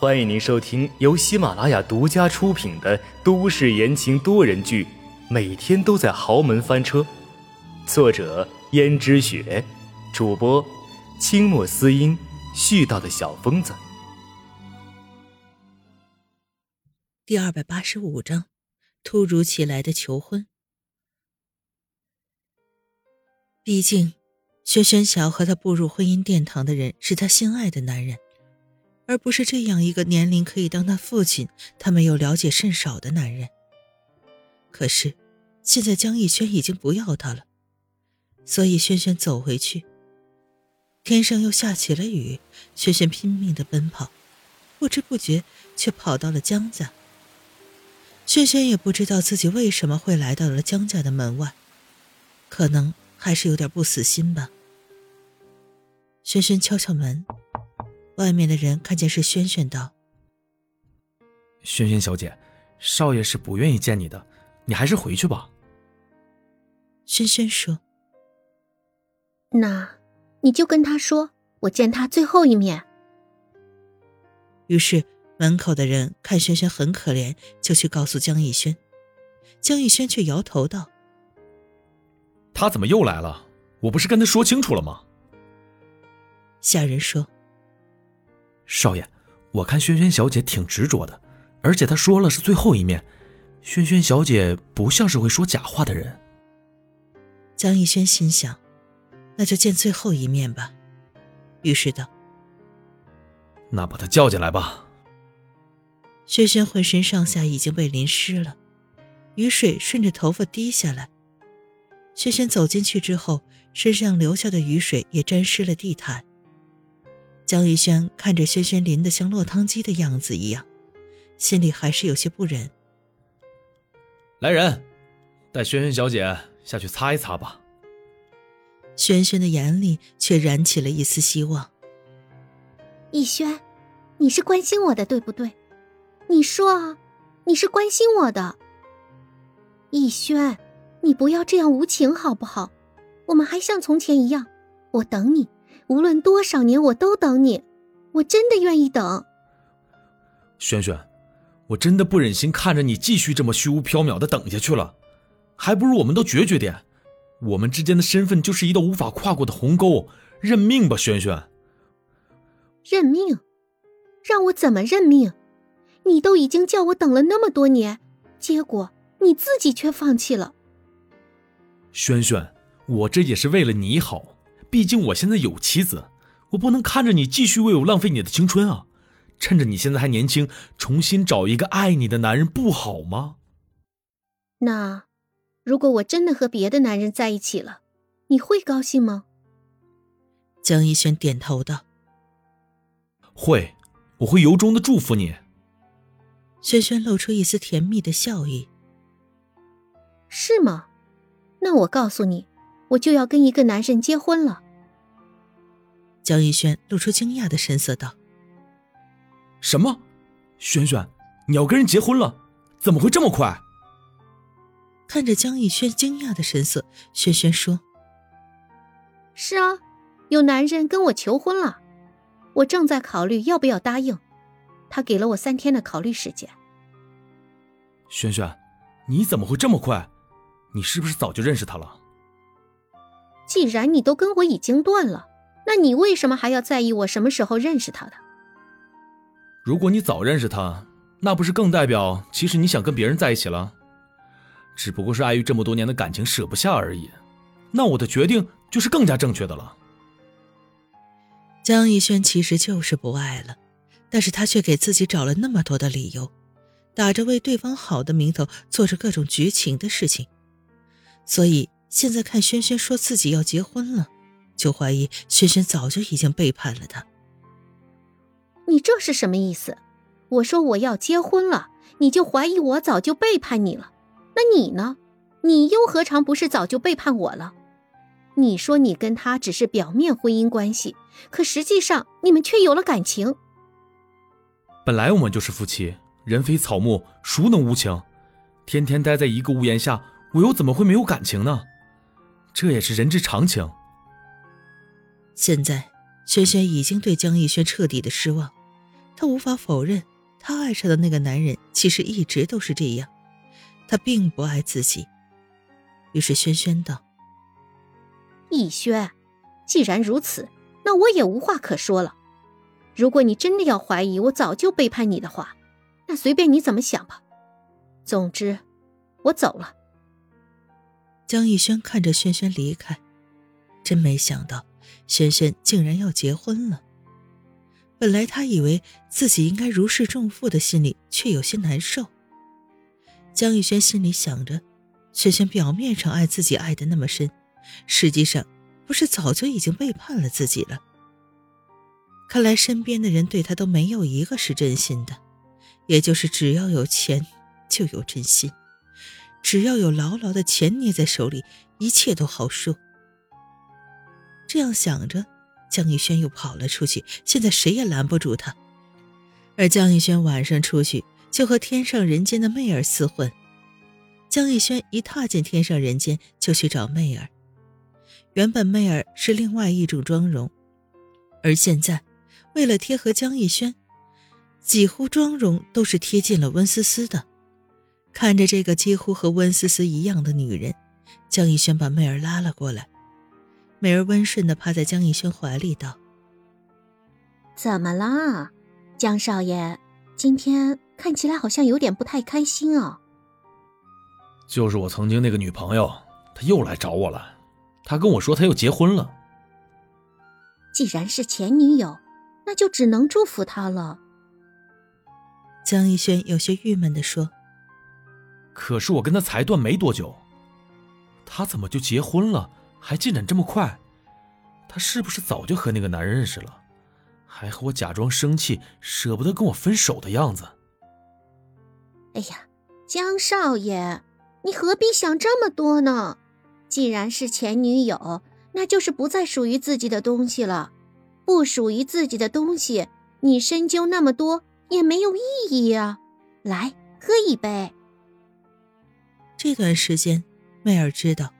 欢迎您收听由喜马拉雅独家出品的都市言情多人剧《每天都在豪门翻车》，作者：胭脂雪，主播：清墨思音，絮叨的小疯子。第二百八十五章，突如其来的求婚。毕竟。轩轩想要和他步入婚姻殿堂的人是他心爱的男人，而不是这样一个年龄可以当他父亲、他们又了解甚少的男人。可是，现在江逸轩已经不要他了，所以轩轩走回去。天上又下起了雨，轩轩拼命的奔跑，不知不觉却跑到了江家。轩轩也不知道自己为什么会来到了江家的门外，可能还是有点不死心吧。轩轩敲敲门，外面的人看见是轩轩，道：“轩轩小姐，少爷是不愿意见你的，你还是回去吧。”轩轩说：“那你就跟他说，我见他最后一面。”于是门口的人看轩轩很可怜，就去告诉江逸轩。江逸轩却摇头道：“他怎么又来了？我不是跟他说清楚了吗？”下人说：“少爷，我看萱萱小姐挺执着的，而且她说了是最后一面，萱萱小姐不像是会说假话的人。”江逸轩心想：“那就见最后一面吧。”于是道：“那把她叫进来吧。”萱萱浑身上下已经被淋湿了，雨水顺着头发滴下来。萱萱走进去之后，身上留下的雨水也沾湿了地毯。江逸轩看着轩轩淋得像落汤鸡的样子一样，心里还是有些不忍。来人，带轩轩小姐下去擦一擦吧。轩轩的眼里却燃起了一丝希望。逸轩，你是关心我的，对不对？你说啊，你是关心我的。逸轩，你不要这样无情好不好？我们还像从前一样，我等你。无论多少年，我都等你，我真的愿意等。轩轩，我真的不忍心看着你继续这么虚无缥缈的等下去了，还不如我们都决绝点。我们之间的身份就是一道无法跨过的鸿沟，认命吧，轩轩。认命？让我怎么认命？你都已经叫我等了那么多年，结果你自己却放弃了。轩轩，我这也是为了你好。毕竟我现在有妻子，我不能看着你继续为我浪费你的青春啊！趁着你现在还年轻，重新找一个爱你的男人不好吗？那，如果我真的和别的男人在一起了，你会高兴吗？江逸轩点头道：“会，我会由衷的祝福你。”轩轩露出一丝甜蜜的笑意：“是吗？那我告诉你。”我就要跟一个男人结婚了。江逸轩露出惊讶的神色道：“什么？轩轩，你要跟人结婚了？怎么会这么快？”看着江逸轩惊讶的神色，轩轩说：“是啊，有男人跟我求婚了，我正在考虑要不要答应。他给了我三天的考虑时间。”轩轩，你怎么会这么快？你是不是早就认识他了？既然你都跟我已经断了，那你为什么还要在意我什么时候认识他的？如果你早认识他，那不是更代表其实你想跟别人在一起了？只不过是碍于这么多年的感情舍不下而已。那我的决定就是更加正确的了。江逸轩其实就是不爱了，但是他却给自己找了那么多的理由，打着为对方好的名头，做着各种绝情的事情，所以。现在看轩轩说自己要结婚了，就怀疑轩轩早就已经背叛了他。你这是什么意思？我说我要结婚了，你就怀疑我早就背叛你了？那你呢？你又何尝不是早就背叛我了？你说你跟他只是表面婚姻关系，可实际上你们却有了感情。本来我们就是夫妻，人非草木，孰能无情？天天待在一个屋檐下，我又怎么会没有感情呢？这也是人之常情。现在，轩轩已经对江逸轩彻底的失望，她无法否认，她爱上的那个男人其实一直都是这样，他并不爱自己。于是轩轩道：“逸轩，既然如此，那我也无话可说了。如果你真的要怀疑我早就背叛你的话，那随便你怎么想吧。总之，我走了。”江逸轩看着轩轩离开，真没想到轩轩竟然要结婚了。本来他以为自己应该如释重负的心里却有些难受。江逸轩心里想着，轩轩表面上爱自己爱的那么深，实际上不是早就已经背叛了自己了。看来身边的人对他都没有一个是真心的，也就是只要有钱就有真心。只要有牢牢的钱捏在手里，一切都好说。这样想着，江逸轩又跑了出去。现在谁也拦不住他。而江逸轩晚上出去，就和天上人间的媚儿厮混。江逸轩一踏进天上人间，就去找媚儿。原本媚儿是另外一种妆容，而现在为了贴合江逸轩，几乎妆容都是贴近了温思思的。看着这个几乎和温思思一样的女人，江逸轩把媚儿拉了过来。媚儿温顺的趴在江逸轩怀里道：“怎么啦，江少爷？今天看起来好像有点不太开心哦。”“就是我曾经那个女朋友，她又来找我了。她跟我说她又结婚了。”“既然是前女友，那就只能祝福她了。”江逸轩有些郁闷的说。可是我跟他才断没多久，他怎么就结婚了？还进展这么快？他是不是早就和那个男人认识了？还和我假装生气，舍不得跟我分手的样子？哎呀，江少爷，你何必想这么多呢？既然是前女友，那就是不再属于自己的东西了。不属于自己的东西，你深究那么多也没有意义啊！来，喝一杯。这段时间，媚儿知道，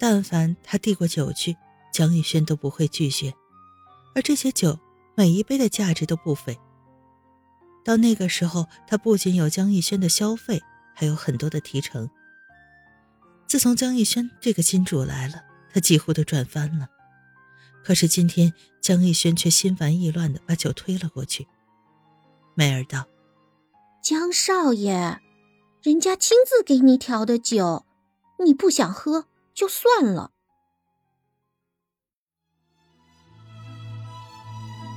但凡他递过酒去，江逸轩都不会拒绝，而这些酒每一杯的价值都不菲。到那个时候，他不仅有江逸轩的消费，还有很多的提成。自从江逸轩这个金主来了，他几乎都赚翻了。可是今天，江逸轩却心烦意乱的把酒推了过去。媚儿道：“江少爷。”人家亲自给你调的酒，你不想喝就算了。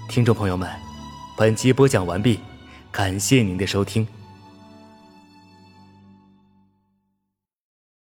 听众朋友们，本集播讲完毕，感谢您的收听。